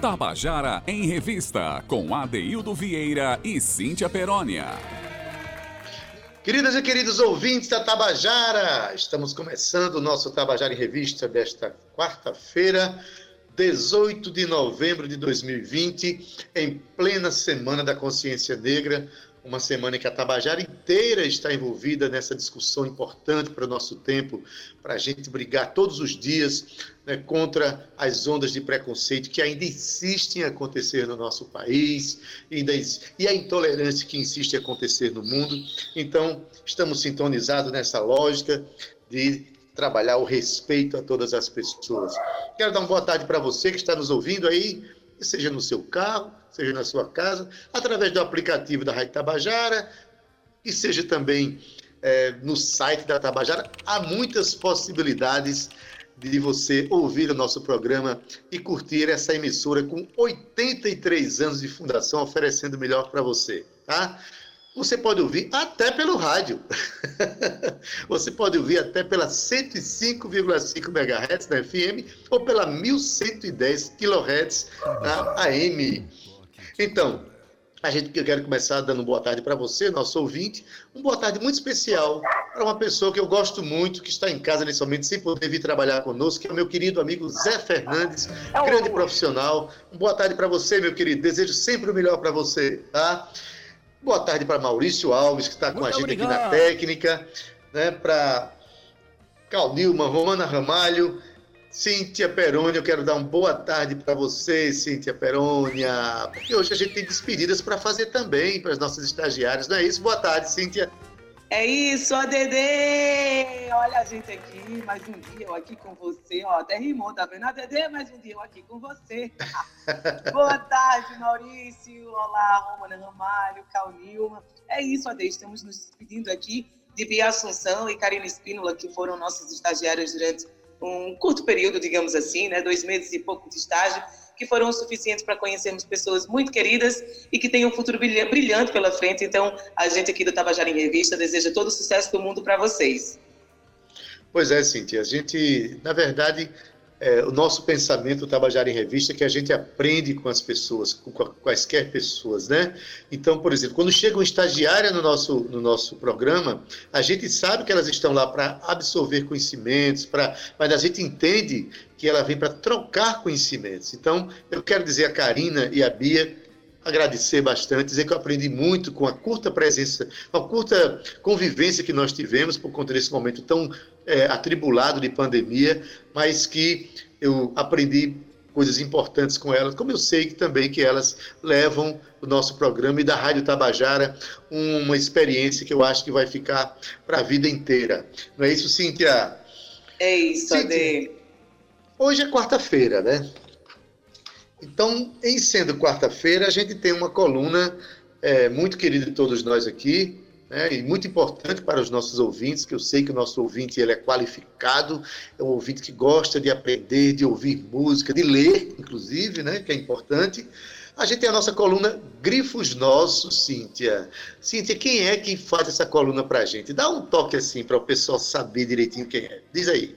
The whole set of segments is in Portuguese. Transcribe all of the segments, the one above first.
Tabajara em Revista, com Adeildo Vieira e Cíntia Perónia. Queridas e queridos ouvintes da Tabajara, estamos começando o nosso Tabajara em Revista desta quarta-feira, 18 de novembro de 2020, em plena Semana da Consciência Negra uma semana em que a Tabajara inteira está envolvida nessa discussão importante para o nosso tempo, para a gente brigar todos os dias né, contra as ondas de preconceito que ainda insistem em acontecer no nosso país ainda, e a intolerância que insiste em acontecer no mundo. Então, estamos sintonizados nessa lógica de trabalhar o respeito a todas as pessoas. Quero dar uma boa tarde para você que está nos ouvindo aí seja no seu carro, seja na sua casa, através do aplicativo da Rádio Tabajara, e seja também é, no site da Tabajara. Há muitas possibilidades de você ouvir o nosso programa e curtir essa emissora com 83 anos de fundação, oferecendo o melhor para você, tá? Você pode ouvir até pelo rádio. Você pode ouvir até pela 105,5 MHz na FM ou pela 1110 kHz na AM. Então, a gente eu quero começar dando boa tarde para você, nosso ouvinte. Um boa tarde muito especial para uma pessoa que eu gosto muito, que está em casa nesse momento, sem poder vir trabalhar conosco, que é o meu querido amigo Zé Fernandes, é grande profissional. Um boa tarde para você, meu querido. Desejo sempre o melhor para você, tá? Boa tarde para Maurício Alves, que está com a gente obrigado. aqui na técnica, né? Para Cal Romana Ramalho, Cíntia Perônia, eu quero dar uma boa tarde para você, Cíntia Perônia, porque hoje a gente tem despedidas para fazer também para as nossas estagiárias, não é isso? Boa tarde, Cíntia. É isso, ADD! Olha a gente aqui, mais um dia eu aqui com você. Ó, até rimou, tá vendo? ADD, mais um dia eu aqui com você. Boa tarde, Maurício. Olá, Romana Ramalho, Cal Nilma. É isso, ADD, estamos nos despedindo aqui de Bia Assunção e Karina Espínola, que foram nossos estagiários durante um curto período, digamos assim, né? Dois meses e pouco de estágio que foram suficientes para conhecermos pessoas muito queridas e que têm um futuro brilhante pela frente. Então, a gente aqui do Tabajara em Revista deseja todo o sucesso do mundo para vocês. Pois é, Cintia. A gente, na verdade, é, o nosso pensamento Tabajara em Revista é que a gente aprende com as pessoas, com quaisquer pessoas, né? Então, por exemplo, quando chega uma estagiária no nosso, no nosso programa, a gente sabe que elas estão lá para absorver conhecimentos, pra, mas a gente entende que ela vem para trocar conhecimentos. Então, eu quero dizer a Karina e a Bia agradecer bastante, dizer que eu aprendi muito com a curta presença, com a curta convivência que nós tivemos por conta desse momento tão é, atribulado de pandemia, mas que eu aprendi coisas importantes com elas, como eu sei que também que elas levam o nosso programa e da Rádio Tabajara uma experiência que eu acho que vai ficar para a vida inteira. Não é isso, Cíntia? É isso, Cíntia. Hoje é quarta-feira, né? Então, em sendo quarta-feira, a gente tem uma coluna é, muito querida de todos nós aqui, né, e muito importante para os nossos ouvintes, que eu sei que o nosso ouvinte ele é qualificado, é um ouvinte que gosta de aprender, de ouvir música, de ler, inclusive, né, que é importante. A gente tem a nossa coluna Grifos Nossos, Cíntia. Cíntia, quem é que faz essa coluna para a gente? Dá um toque assim para o pessoal saber direitinho quem é. Diz aí.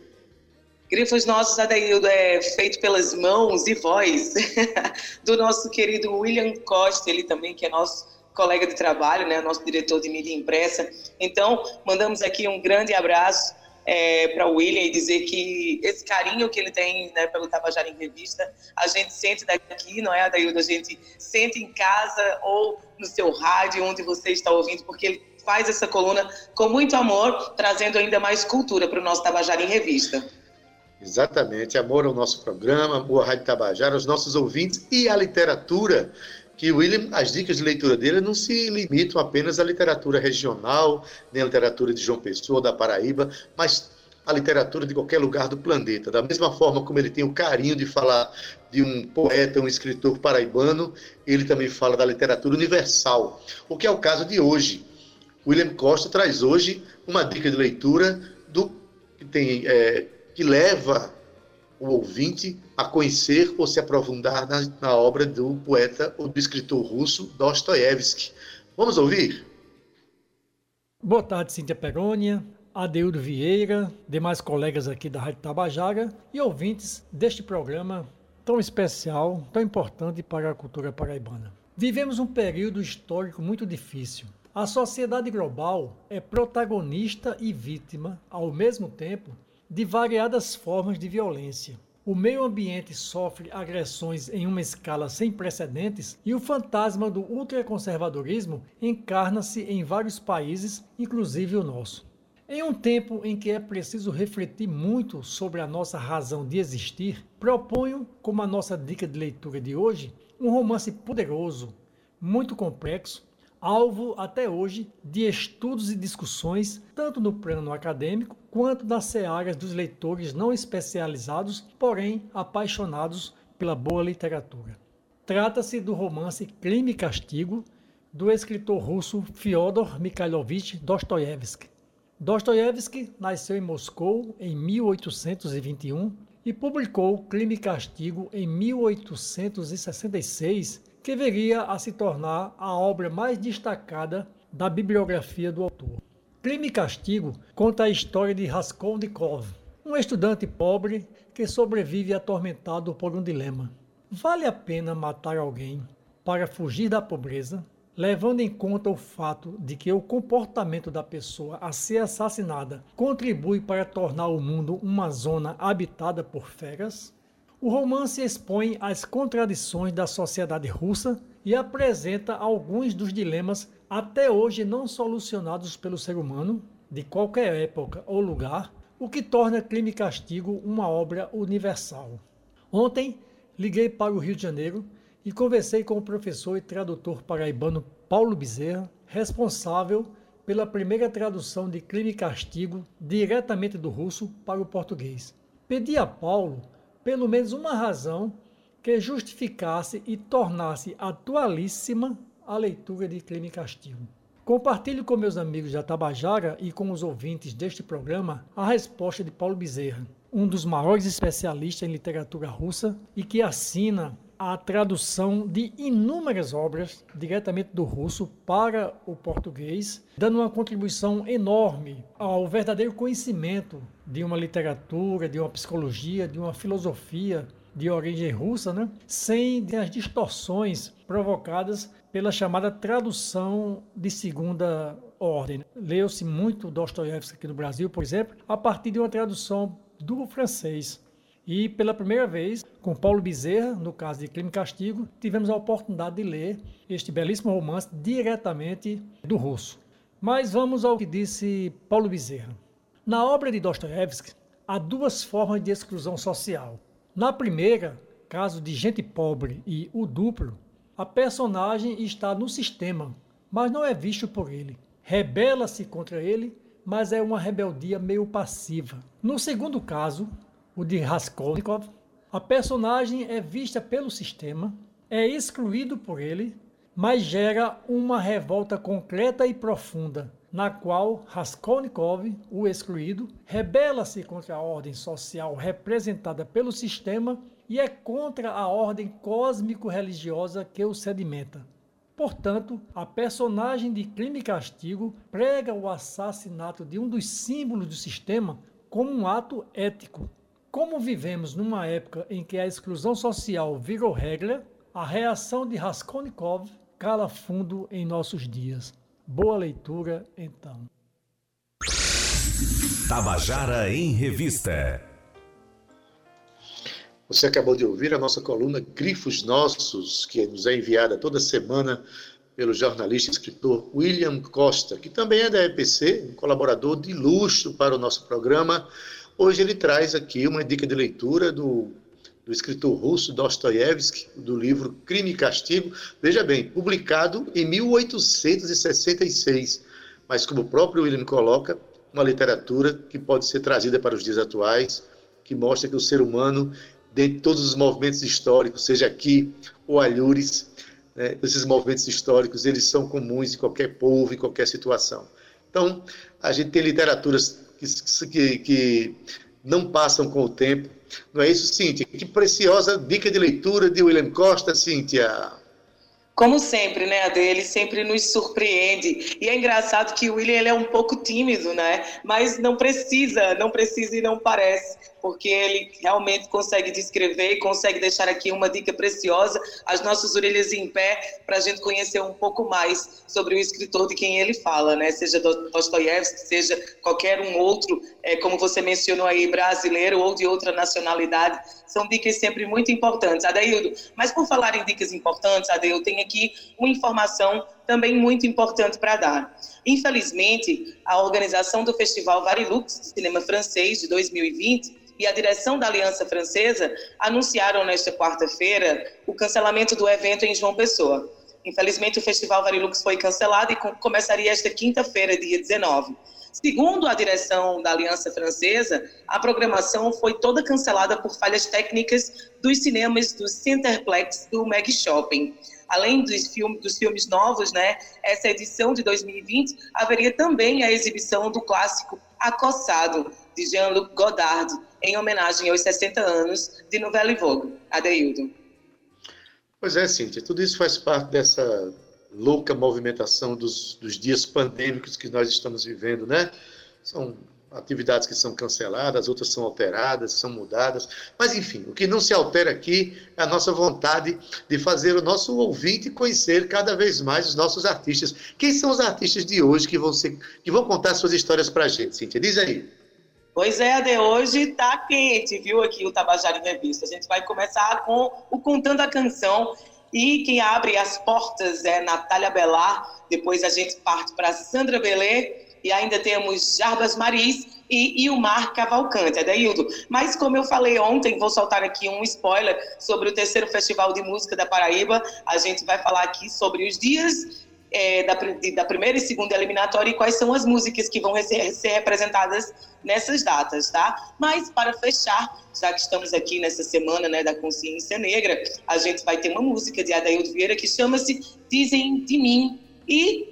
Grifos Nossos, Adaildo, é feito pelas mãos e voz do nosso querido William Costa, ele também que é nosso colega de trabalho, né, nosso diretor de mídia impressa. Então, mandamos aqui um grande abraço é, para o William e dizer que esse carinho que ele tem né, pelo Tabajara em Revista, a gente sente daqui, não é, Adaildo? A gente sente em casa ou no seu rádio, onde você está ouvindo, porque ele faz essa coluna com muito amor, trazendo ainda mais cultura para o nosso Tabajara em Revista. Exatamente, amor ao nosso programa, boa Rádio Tabajara, aos nossos ouvintes e à literatura, que William, as dicas de leitura dele não se limitam apenas à literatura regional, nem à literatura de João Pessoa, da Paraíba, mas à literatura de qualquer lugar do planeta. Da mesma forma como ele tem o carinho de falar de um poeta, um escritor paraibano, ele também fala da literatura universal, o que é o caso de hoje. William Costa traz hoje uma dica de leitura do que tem é, que leva o ouvinte a conhecer ou se aprofundar na, na obra do poeta ou do escritor russo Dostoiévski. Vamos ouvir? Boa tarde, Cíntia Perônia, Adeudo Vieira, demais colegas aqui da Rádio Tabajara e ouvintes deste programa tão especial, tão importante para a cultura paraibana. Vivemos um período histórico muito difícil. A sociedade global é protagonista e vítima, ao mesmo tempo, de variadas formas de violência. O meio ambiente sofre agressões em uma escala sem precedentes e o fantasma do ultraconservadorismo encarna-se em vários países, inclusive o nosso. Em um tempo em que é preciso refletir muito sobre a nossa razão de existir, proponho, como a nossa dica de leitura de hoje, um romance poderoso, muito complexo, alvo até hoje de estudos e discussões, tanto no plano acadêmico quanto nas searas dos leitores não especializados, porém apaixonados pela boa literatura. Trata-se do romance Crime e Castigo, do escritor russo Fyodor Mikhailovich Dostoiévski. Dostoiévski nasceu em Moscou em 1821 e publicou Crime e Castigo em 1866, que viria a se tornar a obra mais destacada da bibliografia do autor. Crime e Castigo conta a história de Raskolnikov, um estudante pobre que sobrevive atormentado por um dilema. Vale a pena matar alguém para fugir da pobreza levando em conta o fato de que o comportamento da pessoa a ser assassinada contribui para tornar o mundo uma zona habitada por feras, o romance expõe as contradições da sociedade russa e apresenta alguns dos dilemas até hoje não solucionados pelo ser humano, de qualquer época ou lugar, o que torna Crime e Castigo uma obra universal. Ontem, liguei para o Rio de Janeiro e conversei com o professor e tradutor paraibano Paulo Bezerra, responsável pela primeira tradução de Crime e Castigo diretamente do russo para o português. Pedi a Paulo pelo menos uma razão que justificasse e tornasse atualíssima a leitura de Crime e Castigo. Compartilho com meus amigos da Tabajara e com os ouvintes deste programa a resposta de Paulo Bezerra, um dos maiores especialistas em literatura russa e que assina a tradução de inúmeras obras diretamente do russo para o português, dando uma contribuição enorme ao verdadeiro conhecimento de uma literatura, de uma psicologia, de uma filosofia de origem russa, né? sem as distorções provocadas pela chamada tradução de segunda ordem. Leu-se muito Dostoiévski aqui no Brasil, por exemplo, a partir de uma tradução do francês. E pela primeira vez, com Paulo Bezerra, no caso de Crime e Castigo, tivemos a oportunidade de ler este belíssimo romance diretamente do russo. Mas vamos ao que disse Paulo Bezerra. Na obra de Dostoiévski, há duas formas de exclusão social. Na primeira, caso de gente pobre e o duplo, a personagem está no sistema, mas não é visto por ele. Rebela-se contra ele, mas é uma rebeldia meio passiva. No segundo caso, o de Raskolnikov, a personagem é vista pelo sistema, é excluído por ele, mas gera uma revolta concreta e profunda, na qual Raskolnikov, o excluído, rebela-se contra a ordem social representada pelo sistema e é contra a ordem cósmico-religiosa que o sedimenta. Portanto, a personagem de Crime e Castigo prega o assassinato de um dos símbolos do sistema como um ato ético, como vivemos numa época em que a exclusão social virou regra, a reação de Raskolnikov cala fundo em nossos dias. Boa leitura, então. Tabajara em Revista. Você acabou de ouvir a nossa coluna Grifos Nossos, que nos é enviada toda semana pelo jornalista e escritor William Costa, que também é da EPC, um colaborador de luxo para o nosso programa. Hoje ele traz aqui uma dica de leitura do, do escritor russo Dostoiévski, do livro Crime e Castigo. Veja bem, publicado em 1866, mas como o próprio William coloca, uma literatura que pode ser trazida para os dias atuais, que mostra que o ser humano, dentro de todos os movimentos históricos, seja aqui ou alhures, né, esses movimentos históricos, eles são comuns em qualquer povo, em qualquer situação. Então, a gente tem literaturas que, que, que não passam com o tempo. Não é isso, Cíntia? Que preciosa dica de leitura de William Costa, Cíntia. Como sempre, né, Ade? Ele sempre nos surpreende. E é engraçado que o William ele é um pouco tímido, né? Mas não precisa, não precisa e não parece porque ele realmente consegue descrever e consegue deixar aqui uma dica preciosa, as nossas orelhas em pé, para a gente conhecer um pouco mais sobre o escritor de quem ele fala, né? Seja Dostoiévski, seja qualquer um outro, é, como você mencionou aí, brasileiro ou de outra nacionalidade, são dicas sempre muito importantes. Adeildo, mas por falar em dicas importantes, Adeildo, tem aqui uma informação também muito importante para dar. Infelizmente, a organização do Festival Varilux de Cinema Francês de 2020 e a direção da Aliança Francesa anunciaram nesta quarta-feira o cancelamento do evento em João Pessoa. Infelizmente, o Festival Varilux foi cancelado e começaria esta quinta-feira, dia 19. Segundo a direção da Aliança Francesa, a programação foi toda cancelada por falhas técnicas dos cinemas do Centerplex do Meg Shopping. Além dos, dos filmes novos, né, essa edição de 2020 haveria também a exibição do clássico Acossado, de Jean-Luc Godard, em homenagem aos 60 anos de Novela e Vogue. Adeildo. Pois é, Cíntia, tudo isso faz parte dessa louca movimentação dos, dos dias pandêmicos que nós estamos vivendo, né? São atividades que são canceladas, outras são alteradas, são mudadas. Mas, enfim, o que não se altera aqui é a nossa vontade de fazer o nosso ouvinte conhecer cada vez mais os nossos artistas. Quem são os artistas de hoje que vão, ser, que vão contar suas histórias para a gente, Cíntia? Diz aí. Pois é, de hoje está quente, viu, aqui o Tabajara Revista. A gente vai começar com o Contando a Canção. E quem abre as portas é Natália Belar. Depois a gente parte para Sandra Belê e ainda temos Jarbas Maris e Ilmar Cavalcante, Adaildo. Mas como eu falei ontem, vou soltar aqui um spoiler sobre o terceiro Festival de Música da Paraíba. A gente vai falar aqui sobre os dias é, da, da, primeira e segunda eliminatória e quais são as músicas que vão ser, ser, representadas nessas datas, tá? Mas para fechar, já que estamos aqui nessa semana né, da consciência negra, a gente vai ter uma música de Adaildo Vieira que chama-se Dizem de Mim. E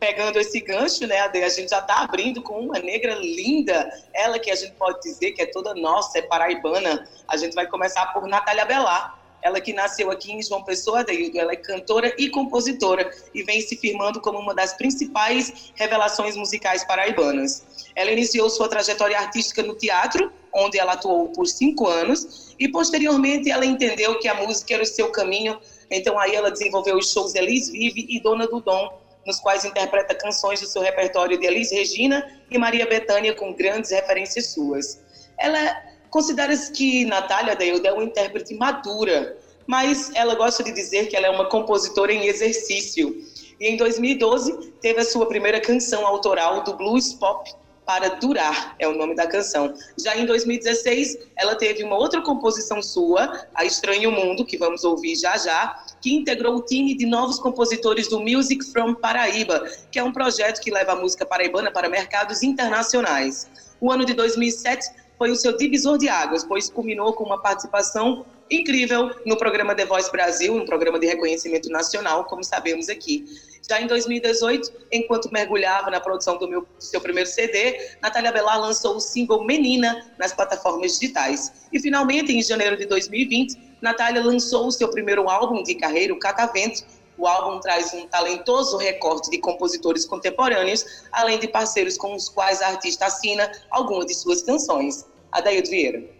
pegando esse gancho, né, Ade, a gente já está abrindo com uma negra linda, ela que a gente pode dizer que é toda nossa, é paraibana. A gente vai começar por Natália Belar. Ela que nasceu aqui em João Pessoa, Adeildo, ela é cantora e compositora e vem se firmando como uma das principais revelações musicais paraibanas. Ela iniciou sua trajetória artística no teatro, onde ela atuou por cinco anos, e posteriormente ela entendeu que a música era o seu caminho, então aí ela desenvolveu os shows Elis Vive e Dona do Dom, nos quais interpreta canções do seu repertório de Elis Regina e Maria Bethânia com grandes referências suas. Ela considera-se que Natália Deilda é uma intérprete madura, mas ela gosta de dizer que ela é uma compositora em exercício. E em 2012 teve a sua primeira canção autoral do blues pop para Durar, é o nome da canção. Já em 2016, ela teve uma outra composição sua, A Estranho Mundo, que vamos ouvir já já, que integrou o time de novos compositores do Music from Paraíba, que é um projeto que leva a música paraibana para mercados internacionais. O ano de 2007 foi o seu divisor de águas, pois culminou com uma participação incrível no programa The Voice Brasil, um programa de reconhecimento nacional, como sabemos aqui. Já em 2018, enquanto mergulhava na produção do meu, seu primeiro CD, Natália Belar lançou o single Menina nas plataformas digitais. E finalmente, em janeiro de 2020, Natália lançou o seu primeiro álbum de carreira, o Catavento. O álbum traz um talentoso recorte de compositores contemporâneos, além de parceiros com os quais a artista assina algumas de suas canções. Adaildo Vieira.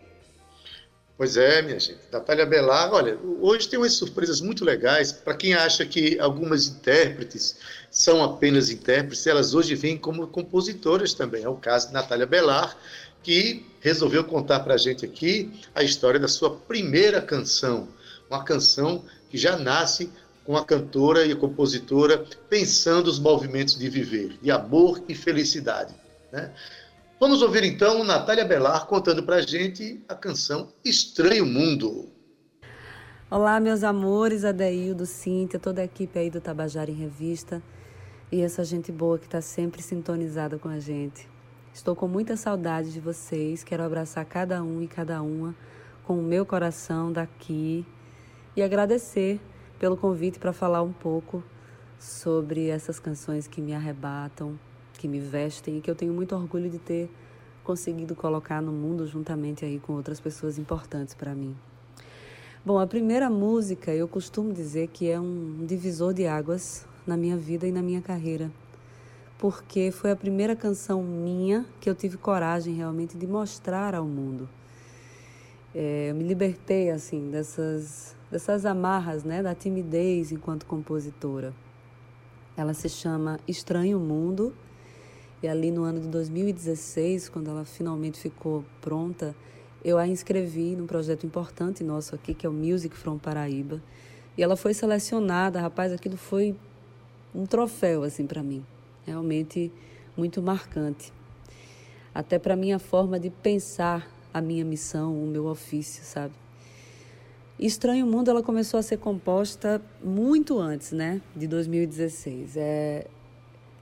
Pois é, minha gente. Natália Belar, olha, hoje tem umas surpresas muito legais. Para quem acha que algumas intérpretes são apenas intérpretes, elas hoje vêm como compositoras também. É o caso de Natália Belar, que resolveu contar para a gente aqui a história da sua primeira canção. Uma canção que já nasce com a cantora e a compositora pensando os movimentos de viver, de amor e felicidade. Né? Vamos ouvir então Natália Belar contando para a gente a canção Estranho Mundo. Olá, meus amores, Adeildo, Cíntia, toda a equipe aí do Tabajara em Revista e essa gente boa que está sempre sintonizada com a gente. Estou com muita saudade de vocês, quero abraçar cada um e cada uma com o meu coração daqui e agradecer pelo convite para falar um pouco sobre essas canções que me arrebatam, que me vestem e que eu tenho muito orgulho de ter conseguido colocar no mundo juntamente aí com outras pessoas importantes para mim. Bom, a primeira música eu costumo dizer que é um divisor de águas na minha vida e na minha carreira, porque foi a primeira canção minha que eu tive coragem realmente de mostrar ao mundo. É, eu me libertei assim dessas dessas amarras, né, da timidez enquanto compositora. Ela se chama Estranho Mundo e ali no ano de 2016, quando ela finalmente ficou pronta, eu a inscrevi num projeto importante nosso aqui, que é o Music from Paraíba. E ela foi selecionada, rapaz, aquilo foi um troféu assim para mim. Realmente muito marcante. Até para minha forma de pensar a minha missão, o meu ofício, sabe? Estranho Mundo ela começou a ser composta muito antes, né, de 2016. É,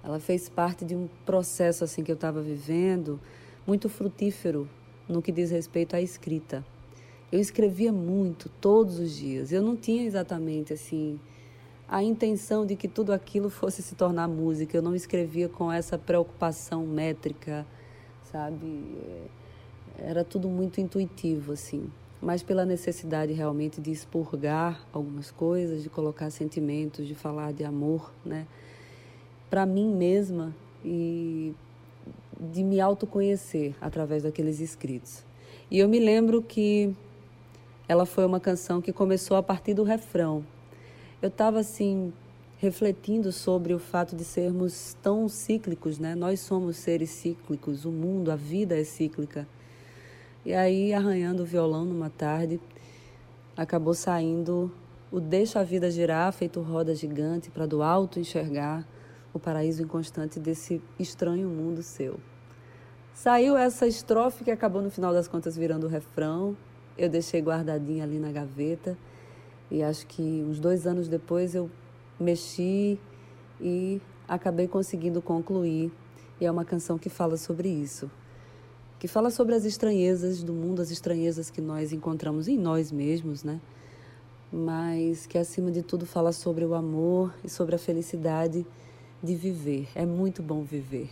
ela fez parte de um processo assim que eu estava vivendo, muito frutífero no que diz respeito à escrita. Eu escrevia muito, todos os dias. Eu não tinha exatamente assim a intenção de que tudo aquilo fosse se tornar música. Eu não escrevia com essa preocupação métrica, sabe? Era tudo muito intuitivo assim, mas pela necessidade realmente de expurgar algumas coisas, de colocar sentimentos, de falar de amor, né? Para mim mesma e de me autoconhecer através daqueles escritos. E eu me lembro que ela foi uma canção que começou a partir do refrão. Eu estava assim refletindo sobre o fato de sermos tão cíclicos, né? Nós somos seres cíclicos, o mundo, a vida é cíclica. E aí, arranhando o violão numa tarde, acabou saindo o Deixa a Vida Girar, feito roda gigante, para do alto enxergar o paraíso inconstante desse estranho mundo seu. Saiu essa estrofe que acabou no final das contas virando o refrão. Eu deixei guardadinha ali na gaveta e acho que uns dois anos depois eu mexi e acabei conseguindo concluir. E é uma canção que fala sobre isso, que fala sobre as estranhezas do mundo, as estranhezas que nós encontramos em nós mesmos, né? Mas que acima de tudo fala sobre o amor e sobre a felicidade de viver. É muito bom viver.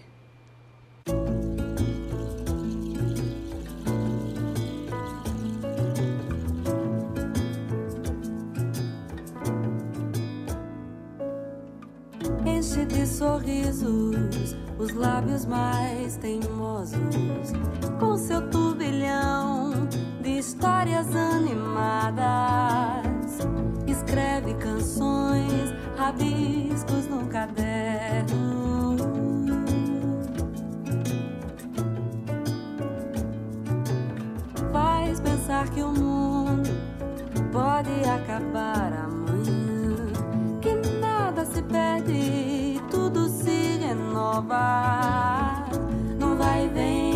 Enche de sorrisos os lábios mais teimosos, com seu turbilhão de histórias animadas. Escreve canções, rabiscos no caderno. Faz pensar que o mundo pode acabar amanhã, que nada se perde, renova. Não vai vem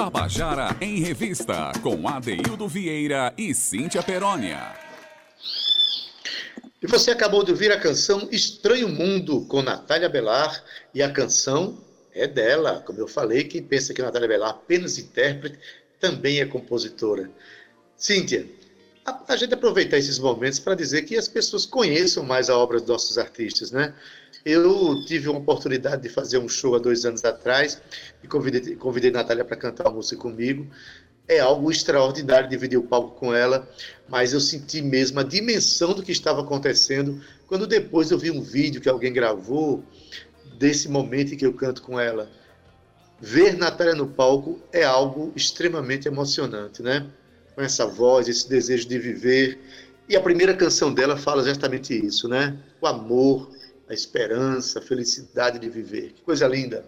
Tabajara em Revista, com Adeildo Vieira e Cíntia Perónia. E você acabou de ouvir a canção Estranho Mundo, com Natália Belar, e a canção é dela. Como eu falei, quem pensa que Natália Belar apenas intérprete, também é compositora. Cíntia, a, a gente aproveitar esses momentos para dizer que as pessoas conheçam mais a obra dos nossos artistas, né? Eu tive uma oportunidade de fazer um show há dois anos atrás e convidei, convidei Natália para cantar uma música comigo. É algo extraordinário dividir o palco com ela, mas eu senti mesmo a dimensão do que estava acontecendo quando depois eu vi um vídeo que alguém gravou desse momento em que eu canto com ela. Ver Natália no palco é algo extremamente emocionante, né? Com essa voz, esse desejo de viver. E a primeira canção dela fala justamente isso, né? O amor, a esperança, a felicidade de viver. Que coisa linda.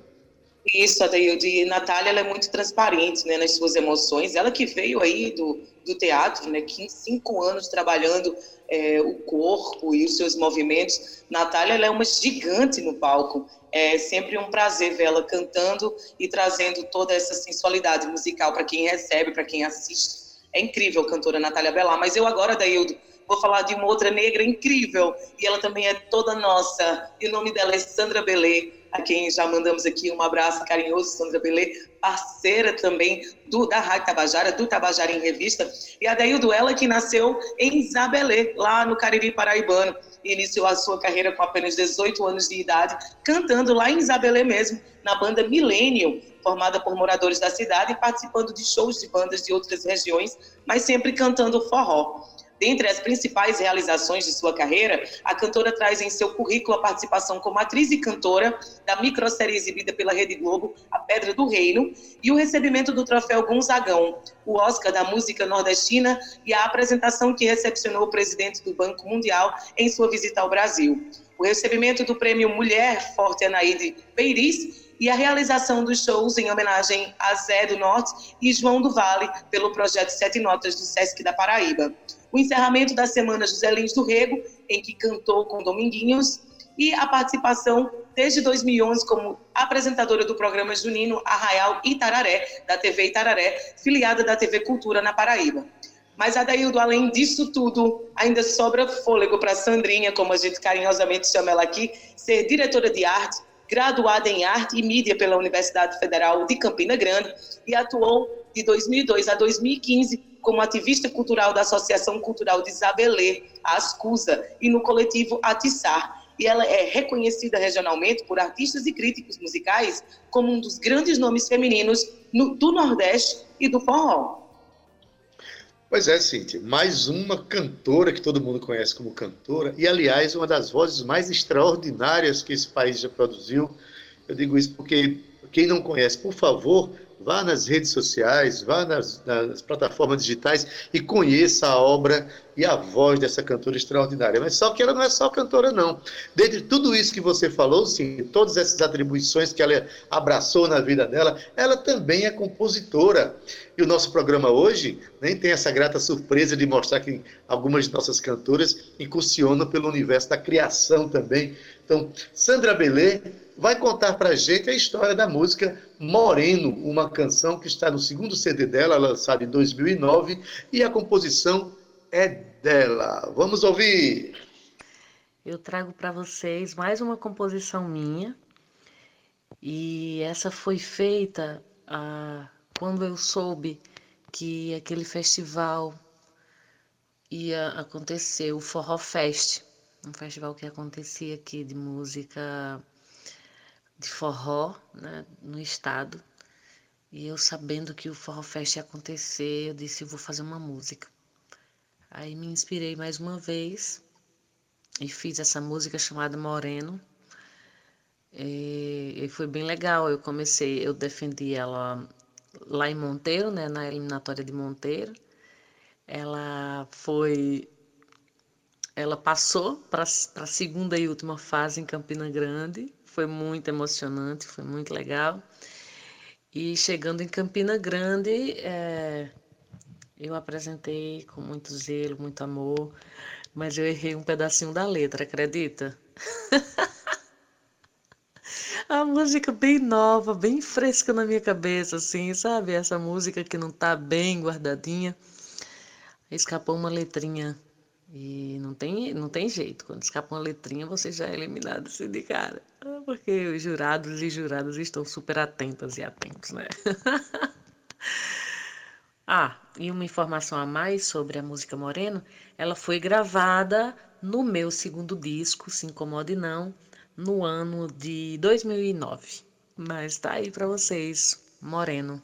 Isso, Adaildo. E Natália ela é muito transparente né, nas suas emoções. Ela que veio aí do, do teatro, né, cinco anos trabalhando é, o corpo e os seus movimentos. Natália ela é uma gigante no palco. É sempre um prazer vê-la cantando e trazendo toda essa sensualidade musical para quem recebe, para quem assiste. É incrível, cantora Natália Belar. Mas eu agora, Daildo, vou falar de uma outra negra incrível, e ela também é toda nossa, e o nome dela é Sandra Belê, a quem já mandamos aqui um abraço carinhoso, Sandra Belê, parceira também do, da Rádio Tabajara, do Tabajara em Revista, e a Deildo, ela que nasceu em Isabelê, lá no Cariri Paraibano, e iniciou a sua carreira com apenas 18 anos de idade, cantando lá em Isabelê mesmo, na banda Milênio, formada por moradores da cidade e participando de shows de bandas de outras regiões, mas sempre cantando forró. Dentre as principais realizações de sua carreira, a cantora traz em seu currículo a participação como atriz e cantora da microsérie exibida pela Rede Globo, A Pedra do Reino, e o recebimento do troféu Gonzagão, o Oscar da música nordestina e a apresentação que recepcionou o presidente do Banco Mundial em sua visita ao Brasil. O recebimento do prêmio Mulher Forte Anaíde Peiris e a realização dos shows em homenagem a Zé do Norte e João do Vale pelo projeto Sete Notas do Sesc da Paraíba o encerramento da Semana José Lins do Rego, em que cantou com Dominguinhos, e a participação desde 2011 como apresentadora do programa Junino Arraial Itararé, da TV Itararé, filiada da TV Cultura na Paraíba. Mas, Adaildo, além disso tudo, ainda sobra fôlego para Sandrinha, como a gente carinhosamente chama ela aqui, ser diretora de arte, graduada em arte e mídia pela Universidade Federal de Campina Grande e atuou de 2002 a 2015 como ativista cultural da Associação Cultural de Isabelê, a Ascusa, e no coletivo Atissar. E ela é reconhecida regionalmente por artistas e críticos musicais como um dos grandes nomes femininos no, do Nordeste e do forró. Pois é, Cíntia, mais uma cantora que todo mundo conhece como cantora, e aliás, uma das vozes mais extraordinárias que esse país já produziu. Eu digo isso porque quem não conhece, por favor, vá nas redes sociais, vá nas, nas, plataformas digitais e conheça a obra e a voz dessa cantora extraordinária. Mas só que ela não é só cantora, não. Dentre tudo isso que você falou, sim, todas essas atribuições que ela abraçou na vida dela, ela também é compositora. E o nosso programa hoje nem tem essa grata surpresa de mostrar que algumas de nossas cantoras incursionam pelo universo da criação também. Então, Sandra Belê vai contar para a gente a história da música Moreno, uma canção que está no segundo CD dela, lançado em 2009, e a composição é dela. Vamos ouvir. Eu trago para vocês mais uma composição minha, e essa foi feita ah, quando eu soube que aquele festival ia acontecer, o Forró Fest, um festival que acontecia aqui de música de forró né, no estado. E eu sabendo que o Forró Fest ia acontecer, eu disse, eu vou fazer uma música. Aí me inspirei mais uma vez e fiz essa música chamada Moreno. E, e foi bem legal. Eu comecei, eu defendi ela lá em Monteiro, né, na eliminatória de Monteiro. Ela foi ela passou para a segunda e última fase em Campina Grande foi muito emocionante, foi muito legal. E chegando em Campina Grande, é, eu apresentei com muito zelo, muito amor, mas eu errei um pedacinho da letra, acredita? A música bem nova, bem fresca na minha cabeça, assim, sabe? Essa música que não tá bem guardadinha. Escapou uma letrinha e não tem, não tem jeito. Quando escapa uma letrinha, você já é eliminado assim de cara. Porque os jurados e juradas estão super atentas e atentos, né? ah, e uma informação a mais sobre a música Moreno, ela foi gravada no meu segundo disco, Se Incomode Não, no ano de 2009. Mas tá aí para vocês, Moreno.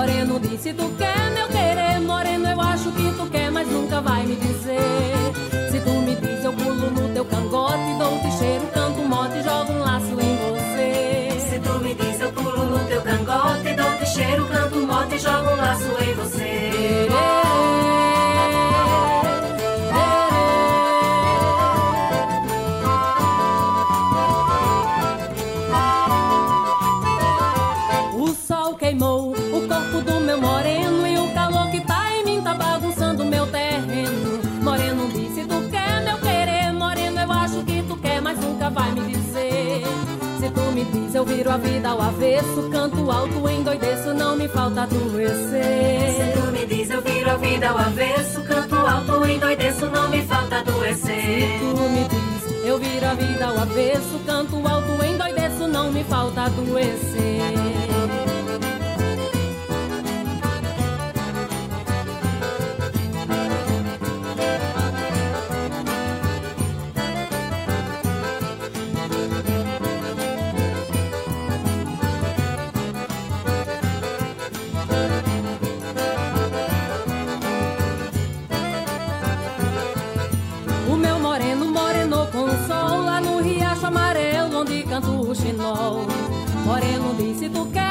Se tu quer meu querer, moreno, eu acho que tu quer, mas nunca vai me dizer. Se tu me diz, eu pulo no teu cangote, dou-te cheiro, canto mote e jogo um laço em você. Se tu me diz, eu pulo no teu cangote, dou-te cheiro, canto mote e jogo um laço em você. Viro a vida ao avesso, canto alto, endoideço, não me falta adoecer. Se tu me diz, eu viro a vida ao avesso, canto alto, endoideço, não me falta adoecer. Se tu me diz, eu viro a vida ao avesso, canto alto, endoideço, não me falta adoecer. Moreno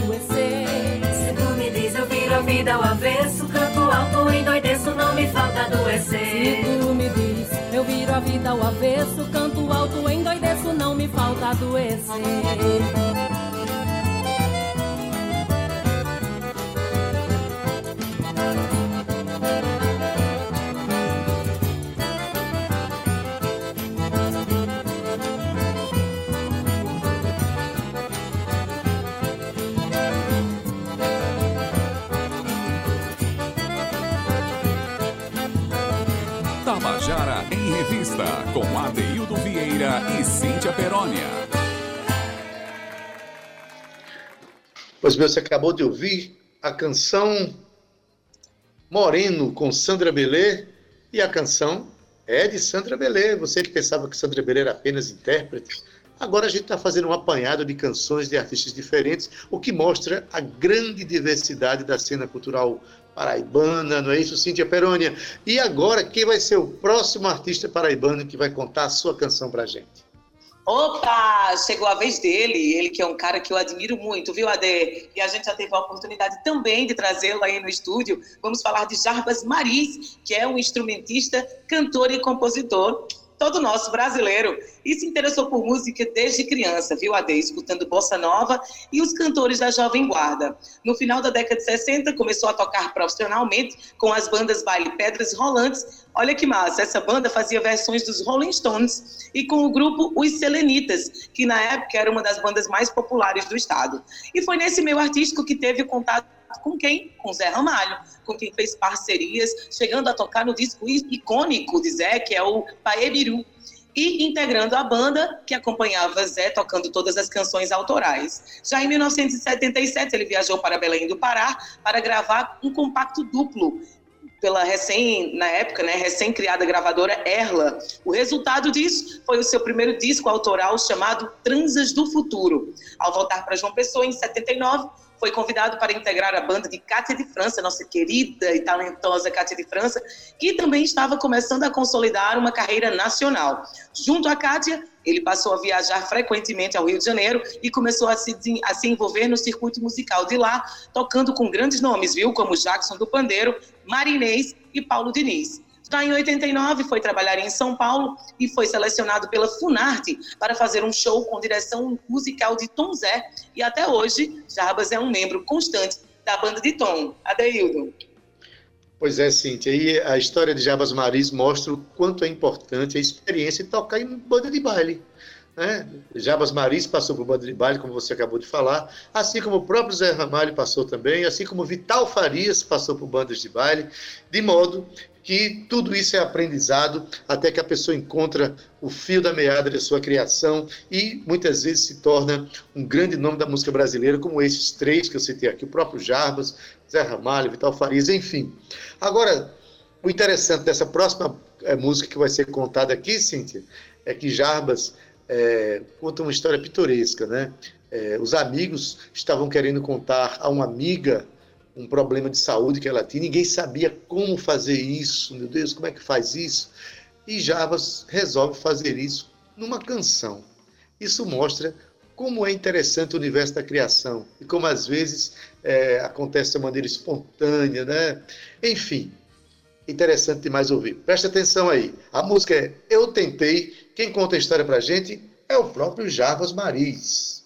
adoecer. Se tu me diz, eu viro a vida ao avesso. Canto alto, endoideço, não me falta adoecer. Se tu me diz, eu viro a vida ao avesso. Canto alto, endoideço, não me falta adoecer. Com Adeildo Vieira e Cíntia Perónia. Pois bem, você acabou de ouvir a canção Moreno com Sandra Belê e a canção é de Sandra Belê. Você que pensava que Sandra Belê era apenas intérprete, agora a gente está fazendo um apanhado de canções de artistas diferentes, o que mostra a grande diversidade da cena cultural paraibana, não é isso, Cíntia Perônia? E agora, quem vai ser o próximo artista paraibano que vai contar a sua canção pra gente? Opa, chegou a vez dele, ele que é um cara que eu admiro muito, viu, Ade? E a gente já teve a oportunidade também de trazê-lo aí no estúdio. Vamos falar de Jarbas Maris, que é um instrumentista, cantor e compositor todo nosso brasileiro, e se interessou por música desde criança, viu, Ade, escutando bossa nova e os cantores da Jovem Guarda. No final da década de 60, começou a tocar profissionalmente com as bandas Baile Pedras Rolantes. Olha que massa, essa banda fazia versões dos Rolling Stones e com o grupo Os Selenitas, que na época era uma das bandas mais populares do estado. E foi nesse meio artístico que teve contato com quem? Com Zé Ramalho, com quem fez parcerias, chegando a tocar no disco icônico de Zé, que é o Paebiru, e integrando a banda que acompanhava Zé tocando todas as canções autorais. Já em 1977, ele viajou para Belém do Pará para gravar um compacto duplo pela recém, na época, né, recém-criada gravadora Erla. O resultado disso foi o seu primeiro disco autoral chamado Transas do Futuro. Ao voltar para João Pessoa em 79, foi convidado para integrar a banda de Cátia de França, nossa querida e talentosa Cátia de França, que também estava começando a consolidar uma carreira nacional. Junto a Cátia, ele passou a viajar frequentemente ao Rio de Janeiro e começou a se, a se envolver no circuito musical de lá, tocando com grandes nomes, viu? Como Jackson do Pandeiro, Marinês e Paulo Diniz. Já em 89, foi trabalhar em São Paulo e foi selecionado pela Funarte para fazer um show com direção musical de Tom Zé. E até hoje, Jarbas é um membro constante da banda de Tom. Adeildo. Pois é, Cíntia. E a história de Jarbas Maris mostra o quanto é importante a experiência de tocar em banda de baile. Né? Jabas Maris passou por banda de baile, como você acabou de falar, assim como o próprio Zé Ramalho passou também, assim como Vital Farias passou por bandas de baile, de modo que tudo isso é aprendizado até que a pessoa encontra o fio da meada da sua criação e muitas vezes se torna um grande nome da música brasileira, como esses três que eu citei aqui, o próprio Jarbas, Zé Ramalho, Vital Farias, enfim. Agora, o interessante dessa próxima é, música que vai ser contada aqui, Cíntia, é que Jarbas é, conta uma história pitoresca, né? É, os amigos estavam querendo contar a uma amiga um problema de saúde que ela tinha, ninguém sabia como fazer isso, meu Deus, como é que faz isso? E Javas resolve fazer isso numa canção. Isso mostra como é interessante o universo da criação e como às vezes é, acontece de maneira espontânea, né? Enfim, interessante demais ouvir. Presta atenção aí. A música é Eu Tentei. Quem conta a história pra gente é o próprio Javas Maris.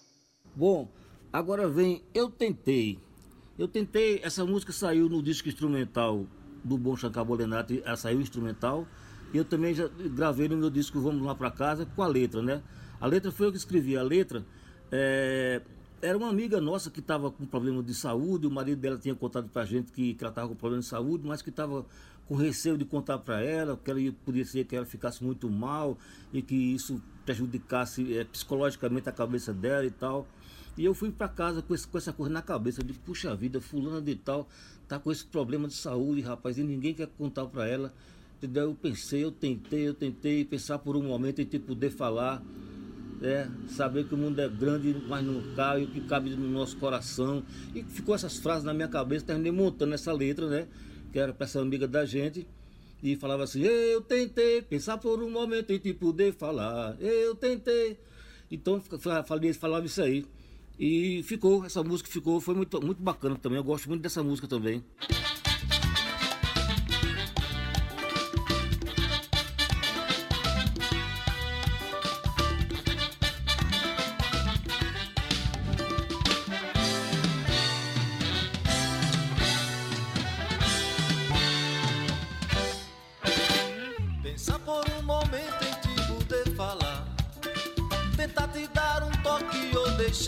Bom, agora vem Eu Tentei. Eu tentei, essa música saiu no disco instrumental do Bom Shankar Bolenati, ela saiu instrumental. E eu também já gravei no meu disco Vamos Lá Pra Casa com a letra, né? A letra foi eu que escrevi. A letra é, era uma amiga nossa que estava com problema de saúde. O marido dela tinha contado pra gente que, que ela estava com problema de saúde, mas que estava com receio de contar para ela, que ela podia ser que ela ficasse muito mal e que isso prejudicasse é, psicologicamente a cabeça dela e tal. E eu fui para casa com, esse, com, essa coisa na cabeça, de puxa vida, fulana de tal, tá com esse problema de saúde, rapaz, e ninguém quer contar para ela. Entendeu? Eu pensei, eu tentei, eu tentei pensar por um momento em te poder falar, é, saber que o mundo é grande, mas não cabe, o que cabe no nosso coração. E ficou essas frases na minha cabeça, terminei montando essa letra, né? Que era para essa amiga da gente. E falava assim, eu tentei pensar por um momento em te poder falar, eu tentei. Então falei, falava isso aí. E ficou, essa música ficou, foi muito, muito bacana também. Eu gosto muito dessa música também.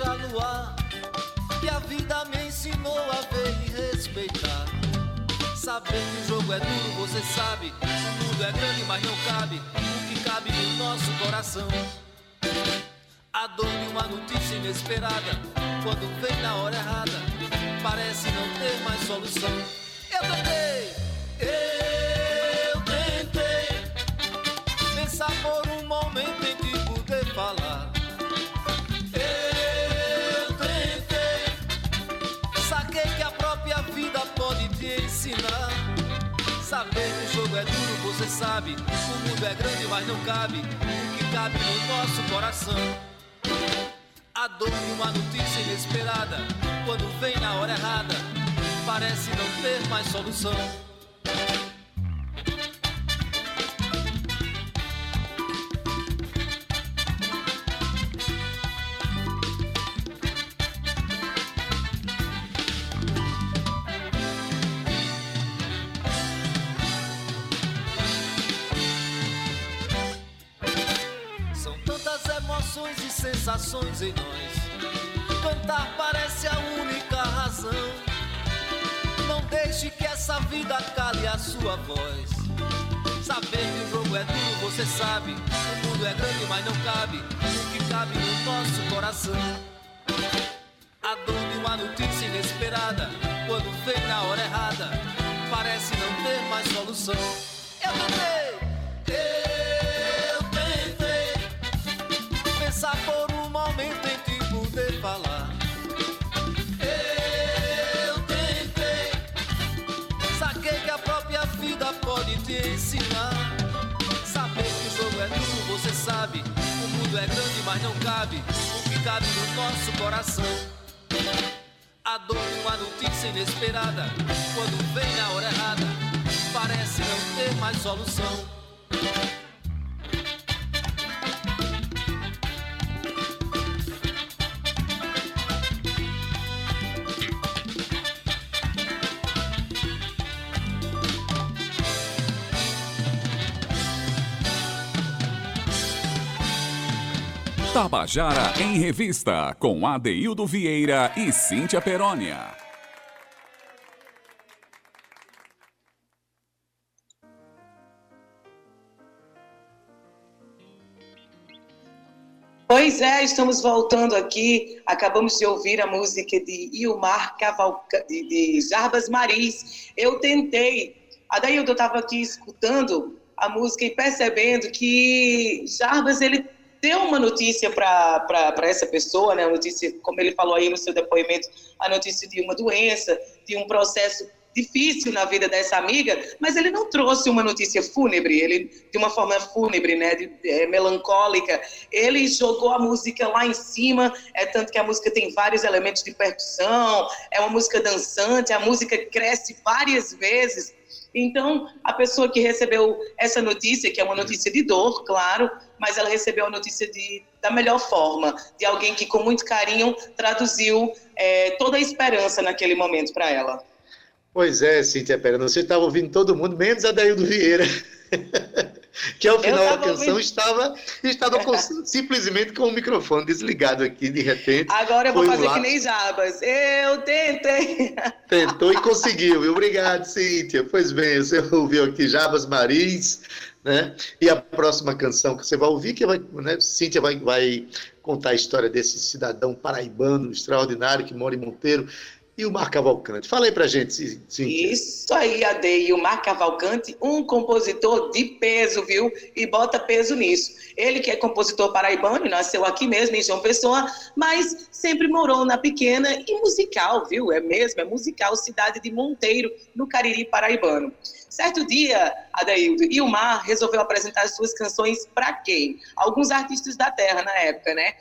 Tá no ar que a vida me ensinou a ver e respeitar. Saber que o jogo é duro, você sabe. O mundo é grande, mas não cabe o que cabe no nosso coração. A dor de uma notícia inesperada, quando vem na hora errada, parece não ter mais solução. Eu tentei. Eu você sabe, o mundo é grande, mas não cabe o que cabe no nosso coração. A dor de uma notícia inesperada, quando vem na hora errada, parece não ter mais solução. Vida cale a sua voz. Saber que o jogo é duro, você sabe. O mundo é grande, mas não cabe. O que cabe no nosso coração. A dor de uma notícia inesperada, quando vem na hora errada, parece não ter mais solução. Eu tentei, No nosso coração. A dor de uma notícia inesperada, quando vem na hora errada, parece não ter mais solução. Tabajara em Revista, com Adeildo Vieira e Cíntia Perónia. Pois é, estamos voltando aqui. Acabamos de ouvir a música de Ilmar Cavalca... de, Jarbas Maris. Eu tentei. Adaildo estava aqui escutando a música e percebendo que Jarbas ele deu uma notícia para essa pessoa, né? A notícia, como ele falou aí no seu depoimento, a notícia de uma doença, de um processo difícil na vida dessa amiga, mas ele não trouxe uma notícia fúnebre, ele de uma forma fúnebre, né, de, é, melancólica. Ele jogou a música lá em cima, é tanto que a música tem vários elementos de percussão, é uma música dançante, a música cresce várias vezes. Então, a pessoa que recebeu essa notícia, que é uma notícia de dor, claro, mas ela recebeu a notícia de, da melhor forma, de alguém que com muito carinho traduziu é, toda a esperança naquele momento para ela. Pois é, Cíntia Pera, você estava ouvindo todo mundo, menos a Daildo Vieira. que ao final da canção ouvindo... estava, estava com, simplesmente com o microfone desligado aqui, de repente. Agora eu vou fazer um que nem Jabas. Eu tentei. Tentou e conseguiu? Obrigado, Cíntia. Pois bem, você ouviu aqui Jabas Marins, né? E a próxima canção que você vai ouvir, que vai, né? Cíntia vai, vai contar a história desse cidadão paraibano extraordinário que mora em Monteiro e o Mar Cavalcante. Fala aí pra gente, Cíntia. Isso aí, Ade. E o Mar Cavalcante, um compositor de peso, viu? E bota peso nisso. Ele que é compositor paraibano, nasceu aqui mesmo, em João Pessoa, mas sempre morou na pequena e musical, viu? É mesmo, é musical, cidade de Monteiro, no Cariri paraibano. Certo dia, Adaildo, Ilmar resolveu apresentar suas canções para quem? Alguns artistas da terra na época, né?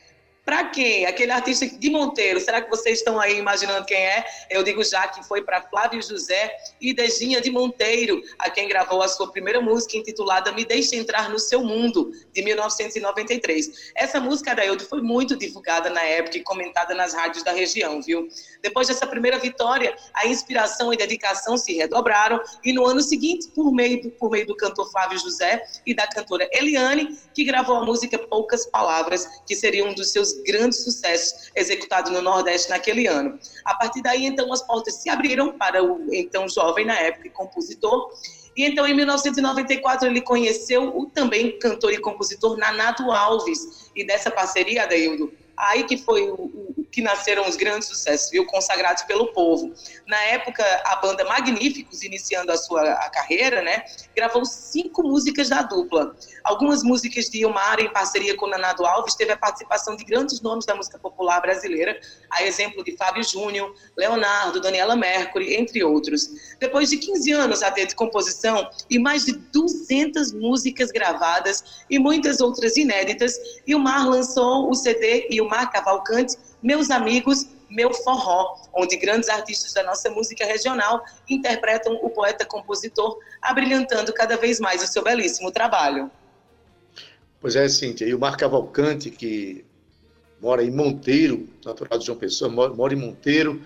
Para quem? Aquele artista de Monteiro. Será que vocês estão aí imaginando quem é? Eu digo já que foi para Flávio José e Dejinha de Monteiro, a quem gravou a sua primeira música intitulada Me Deixe Entrar no Seu Mundo, de 1993. Essa música, Adaildo, foi muito divulgada na época e comentada nas rádios da região, viu? Depois dessa primeira vitória, a inspiração e dedicação se redobraram e no ano seguinte, por meio do, por meio do cantor Flávio José e da cantora Eliane, que gravou a música Poucas Palavras, que seria um dos seus grandes sucessos executados no Nordeste naquele ano. A partir daí, então, as portas se abriram para o então jovem, na época, compositor, e então, em 1994, ele conheceu o também cantor e compositor Nanato Alves. E dessa parceria, Adeildo, aí que foi o, o, que nasceram os grandes sucessos, viu? Consagrados pelo povo. Na época, a banda Magníficos, iniciando a sua a carreira, né? Gravou cinco músicas da dupla. Algumas músicas de Ilmar, em parceria com Nanado Alves, teve a participação de grandes nomes da música popular brasileira, a exemplo de Fábio Júnior, Leonardo, Daniela Mercury, entre outros. Depois de 15 anos a de composição e mais de 200 músicas gravadas e muitas outras inéditas, Ilmar lançou o CD Ilmar Cavalcante, Meus Amigos, Meu Forró, onde grandes artistas da nossa música regional interpretam o poeta-compositor, abrilhantando cada vez mais o seu belíssimo trabalho. Pois é, Cíntia, e o Mar Cavalcante, que mora em Monteiro, natural de João Pessoa, mora em Monteiro,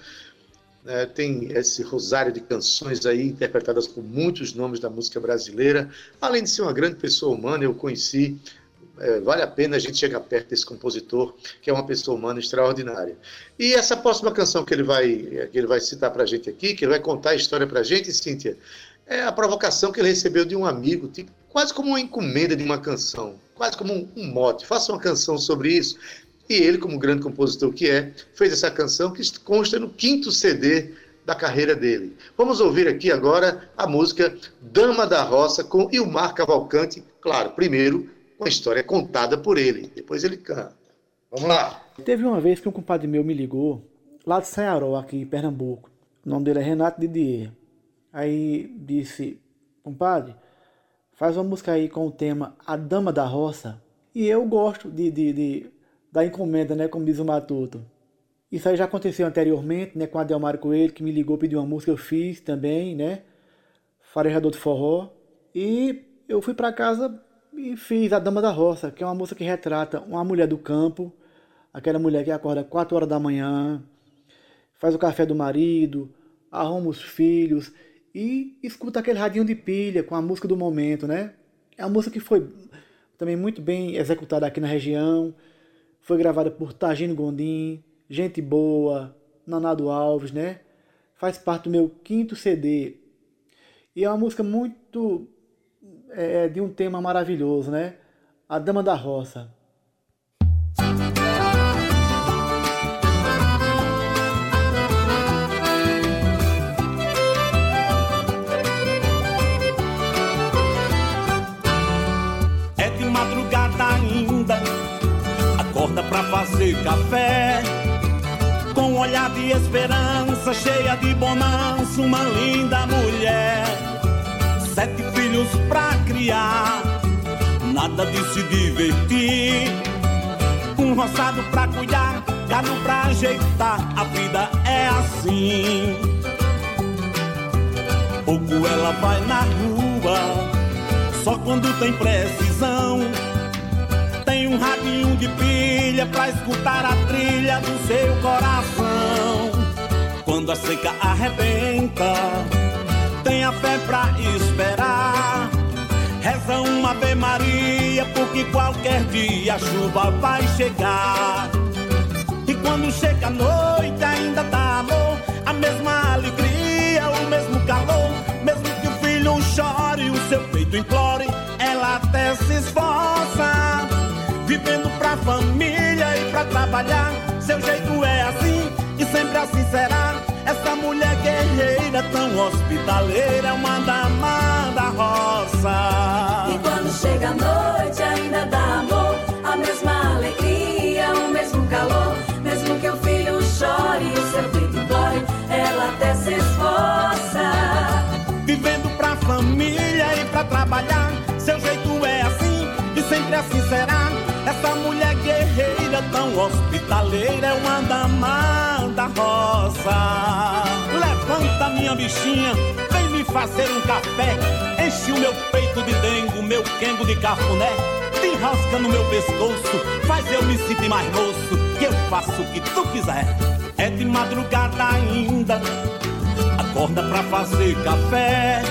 né, tem esse rosário de canções aí interpretadas por muitos nomes da música brasileira. Além de ser uma grande pessoa humana, eu conheci é, vale a pena a gente chegar perto desse compositor, que é uma pessoa humana extraordinária. E essa próxima canção que ele vai, que ele vai citar para a gente aqui, que ele vai contar a história para a gente, Cíntia, é a provocação que ele recebeu de um amigo, tipo, quase como uma encomenda de uma canção, quase como um, um mote. Faça uma canção sobre isso. E ele, como grande compositor que é, fez essa canção que consta no quinto CD da carreira dele. Vamos ouvir aqui agora a música Dama da Roça com Ilmar Cavalcante, claro, primeiro uma história contada por ele, depois ele canta. Vamos lá. Teve uma vez que um compadre meu me ligou, lá de Ceará, aqui em Pernambuco. O nome dele é Renato Didier. Aí disse, compadre, faz uma música aí com o tema A Dama da Roça. E eu gosto de, de, de da encomenda, né, como diz o Matuto. Isso aí já aconteceu anteriormente, né, com a Delmar Coelho, que me ligou, pediu uma música, eu fiz também, né, Farejador de Forró. E eu fui para casa e fiz A Dama da Roça, que é uma música que retrata uma mulher do campo, aquela mulher que acorda 4 horas da manhã, faz o café do marido, arruma os filhos e escuta aquele radinho de pilha com a música do momento, né? É uma música que foi também muito bem executada aqui na região, foi gravada por Tagino Gondim, Gente Boa, Nanado Alves, né? Faz parte do meu quinto CD. E é uma música muito é, de um tema maravilhoso, né? A Dama da Roça. É de madrugada ainda, acorda pra fazer café. Com um olhar de esperança, cheia de bonança, uma linda mulher. Sete filhos pra criar, nada de se divertir. Um roçado pra cuidar, gado pra ajeitar, a vida é assim. Pouco ela vai na rua, só quando tem precisão. Tem um radinho de pilha pra escutar a trilha do seu coração. Quando a seca arrebenta, tenha fé pra esperar. Reza uma Ave Maria, porque qualquer dia a chuva vai chegar. E quando chega a noite, ainda dá amor, a mesma alegria, o mesmo calor. Mesmo que o filho chore, o seu peito implore, ela até se esforça. Vivendo pra família e pra trabalhar, seu jeito é assim e sempre assim será. Essa mulher guerreira, tão hospitaleira, é uma dama da roça. E quando chega a noite ainda dá amor, a mesma alegria, o mesmo calor. Mesmo que o filho chore e o seu peito implore, ela até se esforça. Vivendo pra família e pra trabalhar, seu jeito é assim e sempre assim será. Essa mulher guerreira, tão hospitaleira, é uma dama da roça. Levanta minha bichinha, vem me fazer um café. Enche o meu peito de dengo, meu quengo de cafuné. Te enrosca no meu pescoço, faz eu me sentir mais moço. Que eu faço o que tu quiser. É de madrugada ainda, acorda pra fazer café.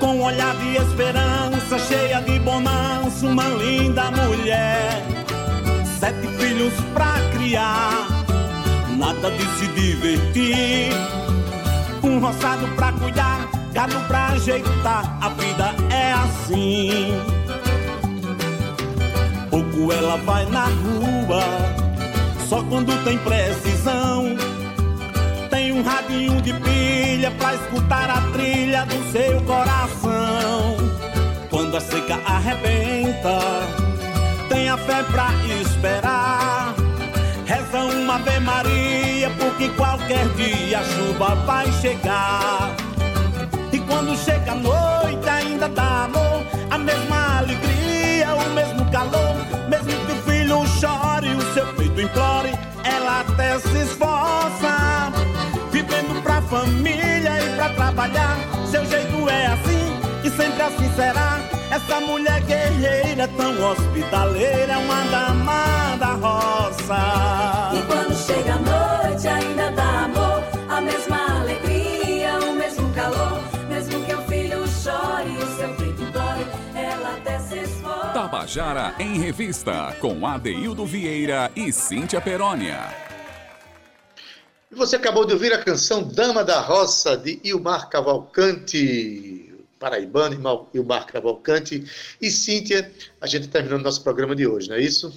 Com um olhar de esperança, cheia de bonança, uma linda mulher. Sete filhos pra criar, nada de se divertir. Um roçado pra cuidar, gado pra ajeitar, a vida é assim. Pouco ela vai na rua, só quando tem precisão. Tem um radinho de pilha pra escutar a trilha do seu coração. Quando a seca arrebenta, tenha fé pra esperar. Reza uma Ave Maria, porque qualquer dia a chuva vai chegar. E quando chega a noite ainda dá amor, a mesma alegria, o mesmo calor. Mesmo que o filho chore, o seu peito implore, ela até se esforça. Vivendo pra família e pra trabalhar, seu jeito é assim e sempre assim será. Essa mulher guerreira, tão hospitaleira, é uma dama da roça. E quando chega a noite ainda dá amor, a mesma alegria, o mesmo calor. Mesmo que o filho chore e o seu peito implore, ela até se esforça. Tabajara em Revista, com Adeildo Vieira e Cíntia Perónia. E você acabou de ouvir a canção Dama da Roça, de Ilmar Cavalcante, paraibano Ilmar Cavalcante. E Cíntia, a gente terminando nosso programa de hoje, não é isso?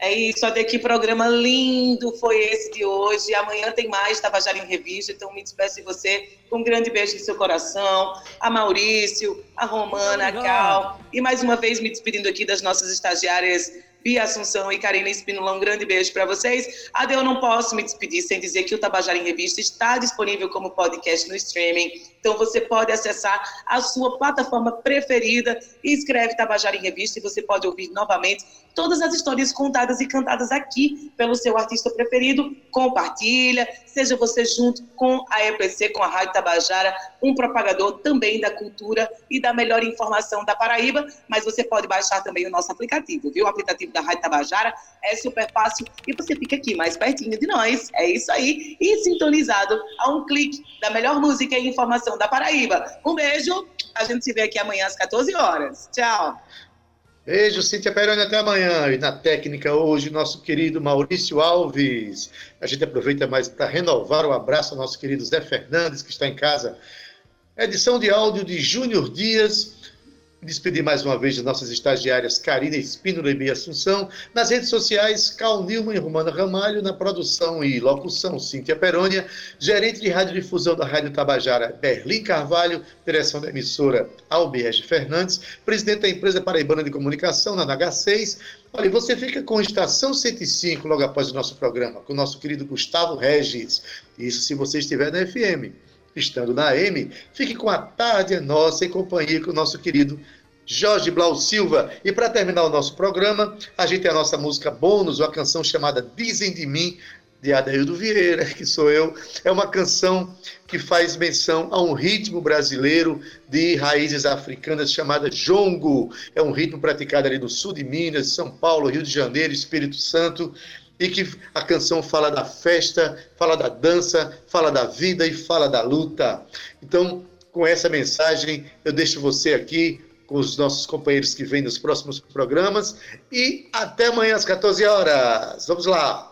É isso, até que programa lindo foi esse de hoje. Amanhã tem mais Tabajara em Revista, então me despeço de você com um grande beijo no seu coração. A Maurício, a Romana, a Cal. E mais uma vez me despedindo aqui das nossas estagiárias Bia Assunção e Karina Espínola, um grande beijo para vocês. Ade, eu não posso me despedir sem dizer que o Tabajara em Revista está disponível como podcast no streaming. Então você pode acessar a sua plataforma preferida escreve Tabajara em Revista e você pode ouvir novamente todas as histórias contadas e cantadas aqui pelo seu artista preferido. Compartilha, seja você junto com a EPC, com a Rádio Tabajara, um propagador também da cultura e da melhor informação da Paraíba, mas você pode baixar também o nosso aplicativo, viu? O aplicativo da Rádio Tabajara é super fácil e você fica aqui mais pertinho de nós. É isso aí. E sintonizado a um clique da melhor música e informação da Paraíba. Um beijo. A gente se vê aqui amanhã às 14 horas. Tchau. Beijo, Cíntia Peroni, até amanhã. E na técnica hoje, nosso querido Maurício Alves. A gente aproveita mais para renovar o abraço ao nosso querido Zé Fernandes, que está em casa. Edição de áudio de Júnior Dias. Despedir mais uma vez de nossas estagiárias Karina Espínola e Bia Assunção. Nas redes sociais, Cal Nilman e Romana Ramalho. Na produção e locução, Cíntia Perônia. Gerente de radiodifusão da Rádio Tabajara, Berlim Carvalho. Direção da emissora, Alberge Fernandes. Presidente da empresa Paraibana de Comunicação, na NH6. Olha, você fica com Estação 105 logo após o nosso programa, com o nosso querido Gustavo Regis. Isso se você estiver na FM estando na AM, fique com a tarde nossa em companhia com o nosso querido Jorge Blau Silva. E para terminar o nosso programa, a gente tem a nossa música bônus, uma canção chamada Dizem de Mim, de Adaildo Vieira, que sou eu. É uma canção que faz menção a um ritmo brasileiro de raízes africanas chamada jongo. É um ritmo praticado ali no sul de Minas, São Paulo, Rio de Janeiro, Espírito Santo e que a canção fala da festa, fala da dança, fala da vida e fala da luta. Então, com essa mensagem, eu deixo você aqui com os nossos companheiros que vêm nos próximos programas e até amanhã às 14 horas. Vamos lá.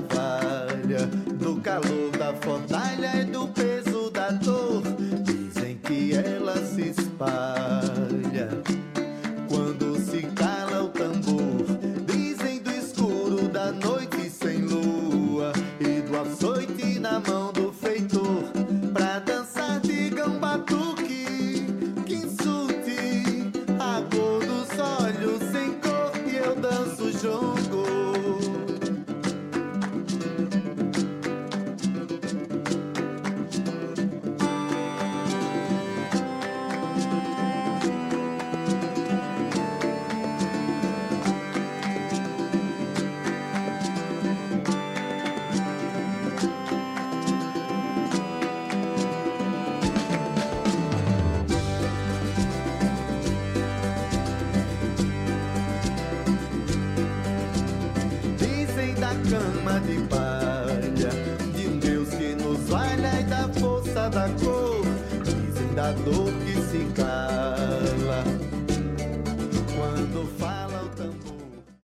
Dor que se cala quando fala o